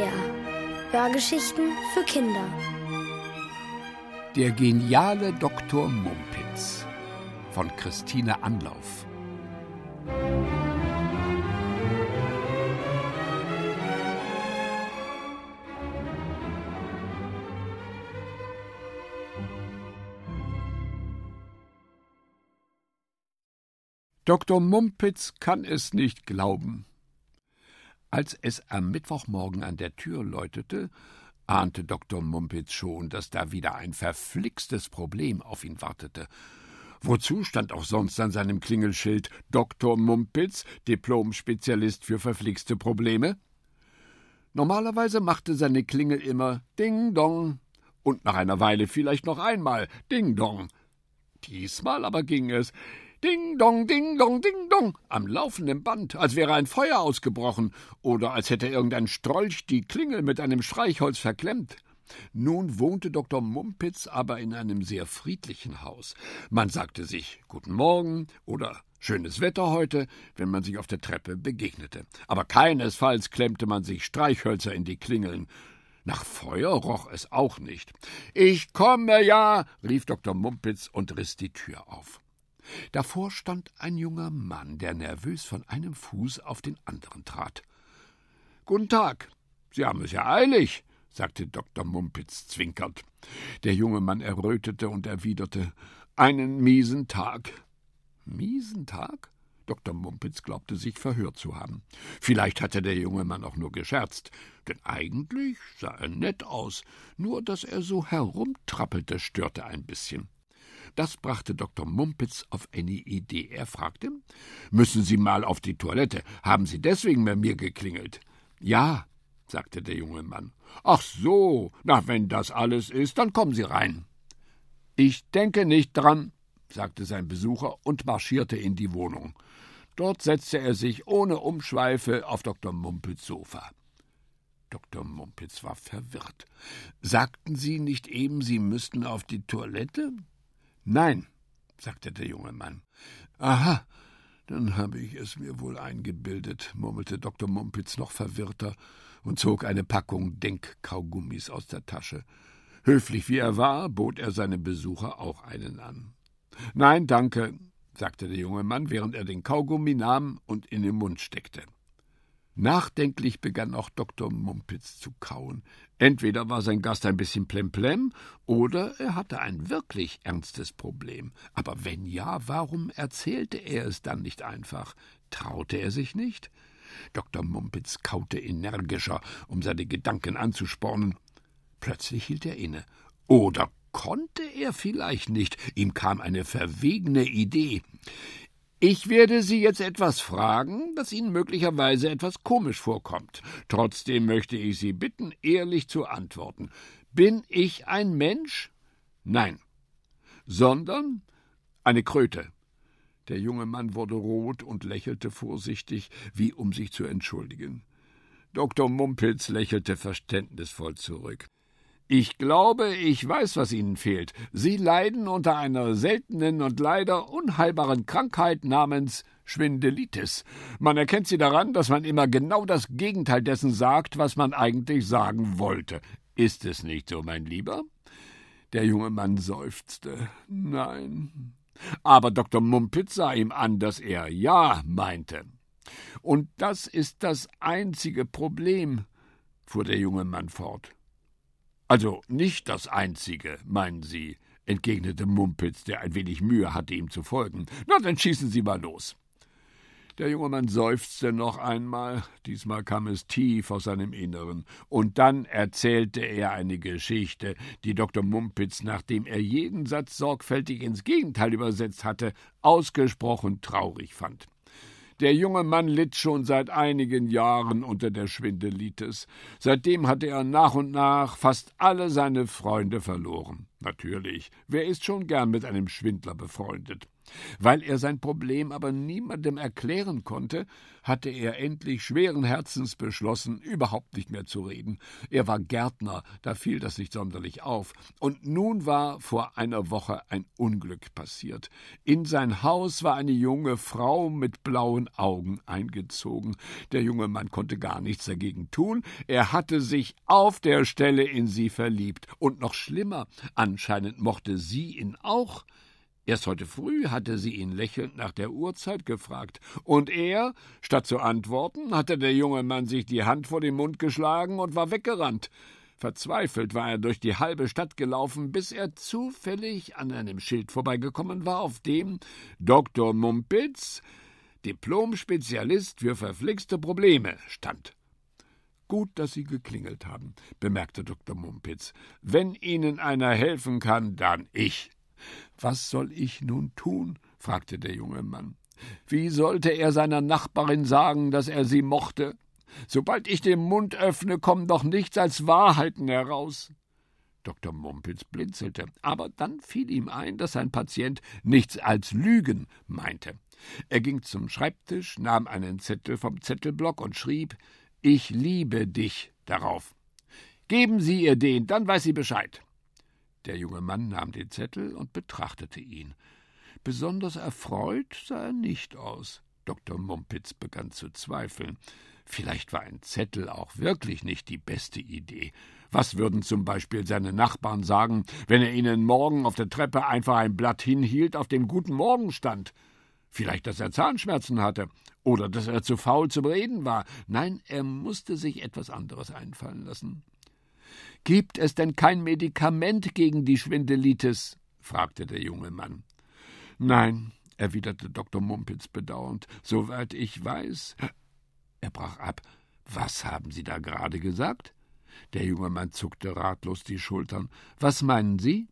SWR. Hörgeschichten für Kinder. Der geniale Dr. Mumpitz von Christine Anlauf. Dr. Mumpitz kann es nicht glauben. Als es am Mittwochmorgen an der Tür läutete, ahnte Dr. Mumpitz schon, dass da wieder ein verflixtes Problem auf ihn wartete. Wozu stand auch sonst an seinem Klingelschild Dr. Mumpitz, Diplom-Spezialist für verflixte Probleme? Normalerweise machte seine Klingel immer Ding Dong und nach einer Weile vielleicht noch einmal Ding Dong. Diesmal aber ging es Ding dong, ding dong, ding dong, am laufenden Band, als wäre ein Feuer ausgebrochen oder als hätte irgendein Strolch die Klingel mit einem Streichholz verklemmt. Nun wohnte Dr. Mumpitz aber in einem sehr friedlichen Haus. Man sagte sich Guten Morgen oder Schönes Wetter heute, wenn man sich auf der Treppe begegnete. Aber keinesfalls klemmte man sich Streichhölzer in die Klingeln. Nach Feuer roch es auch nicht. Ich komme ja, rief Dr. Mumpitz und riss die Tür auf. Davor stand ein junger Mann, der nervös von einem Fuß auf den anderen trat. Guten Tag. Sie haben es ja eilig, sagte Dr. Mumpitz zwinkernd. Der junge Mann errötete und erwiderte Einen miesen Tag. Miesen Tag? Dr. Mumpitz glaubte sich verhört zu haben. Vielleicht hatte der junge Mann auch nur gescherzt, denn eigentlich sah er nett aus, nur dass er so herumtrappelte, störte ein bisschen. Das brachte Dr. Mumpitz auf eine Idee. Er fragte Müssen Sie mal auf die Toilette? Haben Sie deswegen bei mir geklingelt? Ja, sagte der junge Mann. Ach so, na, wenn das alles ist, dann kommen Sie rein. Ich denke nicht dran, sagte sein Besucher und marschierte in die Wohnung. Dort setzte er sich ohne Umschweife auf Dr. Mumpitz Sofa. Dr. Mumpitz war verwirrt. Sagten Sie nicht eben, Sie müssten auf die Toilette? Nein, sagte der junge Mann. Aha, dann habe ich es mir wohl eingebildet, murmelte Dr. Mumpitz noch verwirrter und zog eine Packung Denkkaugummis aus der Tasche. Höflich wie er war, bot er seinem Besucher auch einen an. Nein, danke, sagte der junge Mann, während er den Kaugummi nahm und in den Mund steckte. Nachdenklich begann auch Dr. Mumpitz zu kauen. Entweder war sein Gast ein bisschen plemplem, oder er hatte ein wirklich ernstes Problem. Aber wenn ja, warum erzählte er es dann nicht einfach? Traute er sich nicht? Dr. Mumpitz kaute energischer, um seine Gedanken anzuspornen. Plötzlich hielt er inne. Oder konnte er vielleicht nicht? Ihm kam eine verwegene Idee. Ich werde Sie jetzt etwas fragen, das Ihnen möglicherweise etwas komisch vorkommt. Trotzdem möchte ich Sie bitten, ehrlich zu antworten. Bin ich ein Mensch? Nein. Sondern eine Kröte. Der junge Mann wurde rot und lächelte vorsichtig, wie um sich zu entschuldigen. Dr. Mumpitz lächelte verständnisvoll zurück. Ich glaube, ich weiß, was Ihnen fehlt. Sie leiden unter einer seltenen und leider unheilbaren Krankheit namens Schwindelitis. Man erkennt sie daran, dass man immer genau das Gegenteil dessen sagt, was man eigentlich sagen wollte. Ist es nicht so, mein Lieber? Der junge Mann seufzte. Nein. Aber Dr. Mumpitz sah ihm an, dass er ja meinte. Und das ist das einzige Problem, fuhr der junge Mann fort. Also nicht das einzige, meinen Sie, entgegnete Mumpitz, der ein wenig Mühe hatte, ihm zu folgen. Na, dann schießen Sie mal los. Der junge Mann seufzte noch einmal, diesmal kam es tief aus seinem Inneren, und dann erzählte er eine Geschichte, die Dr. Mumpitz, nachdem er jeden Satz sorgfältig ins Gegenteil übersetzt hatte, ausgesprochen traurig fand. Der junge Mann litt schon seit einigen Jahren unter der Schwindelitis. Seitdem hatte er nach und nach fast alle seine Freunde verloren. Natürlich, wer ist schon gern mit einem Schwindler befreundet? Weil er sein Problem aber niemandem erklären konnte, hatte er endlich schweren Herzens beschlossen, überhaupt nicht mehr zu reden. Er war Gärtner, da fiel das nicht sonderlich auf. Und nun war vor einer Woche ein Unglück passiert. In sein Haus war eine junge Frau mit blauen Augen eingezogen. Der junge Mann konnte gar nichts dagegen tun. Er hatte sich auf der Stelle in sie verliebt. Und noch schlimmer, anscheinend mochte sie ihn auch. Erst heute früh hatte sie ihn lächelnd nach der Uhrzeit gefragt, und er, statt zu antworten, hatte der junge Mann sich die Hand vor den Mund geschlagen und war weggerannt. Verzweifelt war er durch die halbe Stadt gelaufen, bis er zufällig an einem Schild vorbeigekommen war, auf dem Dr. Mumpitz, Diplom-Spezialist für verflixte Probleme, stand. Gut, dass Sie geklingelt haben, bemerkte Dr. Mumpitz. Wenn Ihnen einer helfen kann, dann ich. Was soll ich nun tun? fragte der junge Mann. Wie sollte er seiner Nachbarin sagen, dass er sie mochte? Sobald ich den Mund öffne, kommen doch nichts als Wahrheiten heraus. Dr. Mumpitz blinzelte, aber dann fiel ihm ein, dass sein Patient nichts als Lügen meinte. Er ging zum Schreibtisch, nahm einen Zettel vom Zettelblock und schrieb Ich liebe dich darauf. Geben Sie ihr den, dann weiß sie Bescheid. Der junge Mann nahm den Zettel und betrachtete ihn. Besonders erfreut sah er nicht aus. Dr. Mumpitz begann zu zweifeln. Vielleicht war ein Zettel auch wirklich nicht die beste Idee. Was würden zum Beispiel seine Nachbarn sagen, wenn er ihnen morgen auf der Treppe einfach ein Blatt hinhielt, auf dem Guten Morgen stand? Vielleicht, dass er Zahnschmerzen hatte oder dass er zu faul zum Reden war. Nein, er musste sich etwas anderes einfallen lassen. Gibt es denn kein Medikament gegen die Schwindelitis? fragte der junge Mann. Nein, erwiderte Dr. Mumpitz bedauernd, soweit ich weiß. Er brach ab. Was haben Sie da gerade gesagt? Der junge Mann zuckte ratlos die Schultern. Was meinen Sie?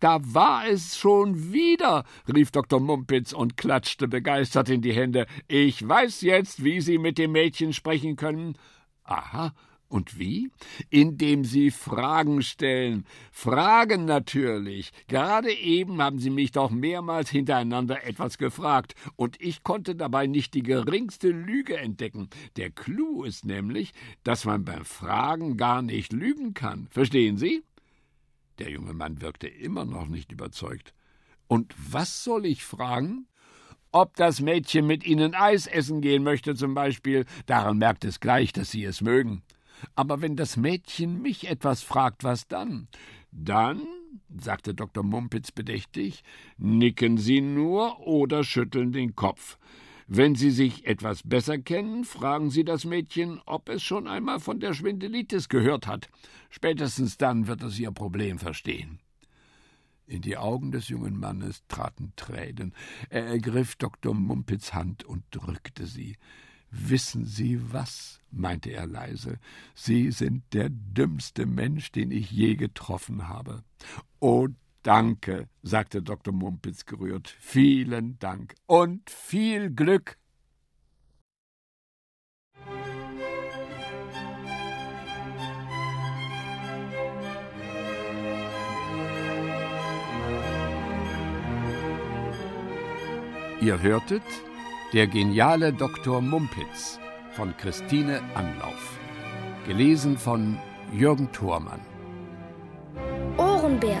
Da war es schon wieder, rief Dr. Mumpitz und klatschte begeistert in die Hände. Ich weiß jetzt, wie Sie mit dem Mädchen sprechen können. Aha, und wie? Indem Sie Fragen stellen. Fragen natürlich. Gerade eben haben Sie mich doch mehrmals hintereinander etwas gefragt, und ich konnte dabei nicht die geringste Lüge entdecken. Der Clou ist nämlich, dass man beim Fragen gar nicht lügen kann. Verstehen Sie? Der junge Mann wirkte immer noch nicht überzeugt. Und was soll ich fragen? Ob das Mädchen mit Ihnen Eis essen gehen möchte, zum Beispiel, daran merkt es gleich, dass Sie es mögen. Aber wenn das Mädchen mich etwas fragt, was dann? Dann, sagte Dr. Mumpitz bedächtig, nicken Sie nur oder schütteln den Kopf. Wenn Sie sich etwas besser kennen, fragen Sie das Mädchen, ob es schon einmal von der Schwindelitis gehört hat. Spätestens dann wird es Ihr Problem verstehen. In die Augen des jungen Mannes traten Tränen. Er ergriff Dr. Mumpitz Hand und drückte sie. Wissen Sie was? meinte er leise, Sie sind der dümmste Mensch, den ich je getroffen habe. Oh, danke, sagte Dr. Mumpitz gerührt. Vielen Dank und viel Glück. Ihr hörtet der geniale Dr. Mumpitz von Christine Anlauf. Gelesen von Jürgen Thormann. Ohrenbär.